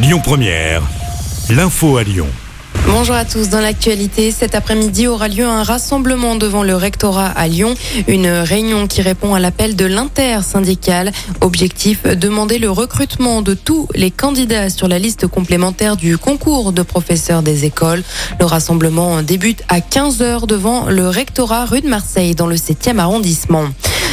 Lyon Première, l'info à Lyon. Bonjour à tous. Dans l'actualité, cet après-midi aura lieu un rassemblement devant le rectorat à Lyon. Une réunion qui répond à l'appel de l'inter-syndical. Objectif, demander le recrutement de tous les candidats sur la liste complémentaire du concours de professeurs des écoles. Le rassemblement débute à 15h devant le rectorat rue de Marseille dans le 7e arrondissement.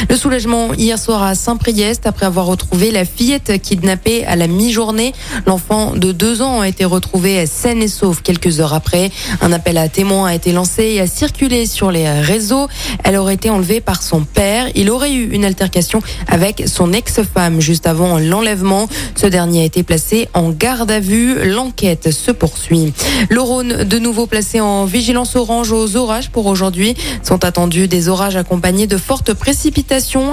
Le soulagement hier soir à Saint-Priest après avoir retrouvé la fillette kidnappée à la mi-journée. L'enfant de deux ans a été retrouvé saine et sauf quelques heures après. Un appel à témoins a été lancé et a circulé sur les réseaux. Elle aurait été enlevée par son père. Il aurait eu une altercation avec son ex-femme juste avant l'enlèvement. Ce dernier a été placé en garde à vue. L'enquête se poursuit. Le Rhône, de nouveau placé en vigilance orange aux orages pour aujourd'hui, sont attendus des orages accompagnés de fortes précipitations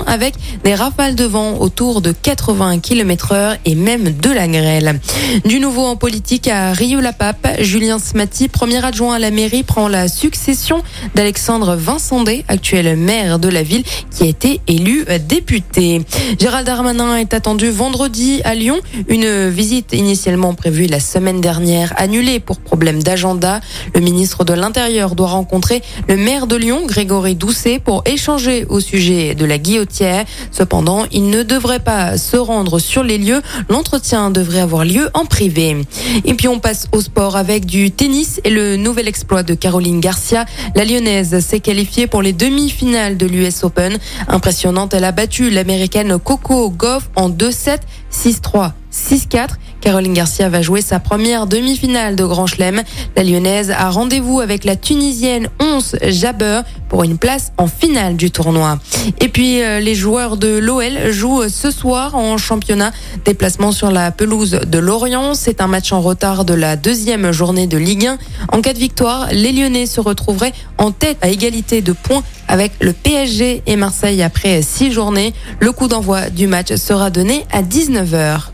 avec des rafales de vent autour de 80 km heure et même de la grêle. Du nouveau en politique à Rio-la-Pape, Julien Smati, premier adjoint à la mairie, prend la succession d'Alexandre Vincendé, actuel maire de la ville, qui a été élu député. Gérald Darmanin est attendu vendredi à Lyon. Une visite initialement prévue la semaine dernière, annulée pour problème d'agenda. Le ministre de l'Intérieur doit rencontrer le maire de Lyon, Grégory Doucet, pour échanger au sujet de la guillotière. Cependant, il ne devrait pas se rendre sur les lieux. L'entretien devrait avoir lieu en privé. Et puis on passe au sport avec du tennis et le nouvel exploit de Caroline Garcia. La lyonnaise s'est qualifiée pour les demi-finales de l'US Open. Impressionnante, elle a battu l'américaine Coco Goff en 2-7, 6-3. 6-4. Caroline Garcia va jouer sa première demi-finale de Grand Chelem. La Lyonnaise a rendez-vous avec la Tunisienne Once Jabber pour une place en finale du tournoi. Et puis euh, les joueurs de l'OL jouent ce soir en championnat. Déplacement sur la pelouse de Lorient. C'est un match en retard de la deuxième journée de Ligue 1. En cas de victoire, les Lyonnais se retrouveraient en tête à égalité de points avec le PSG et Marseille après six journées. Le coup d'envoi du match sera donné à 19h.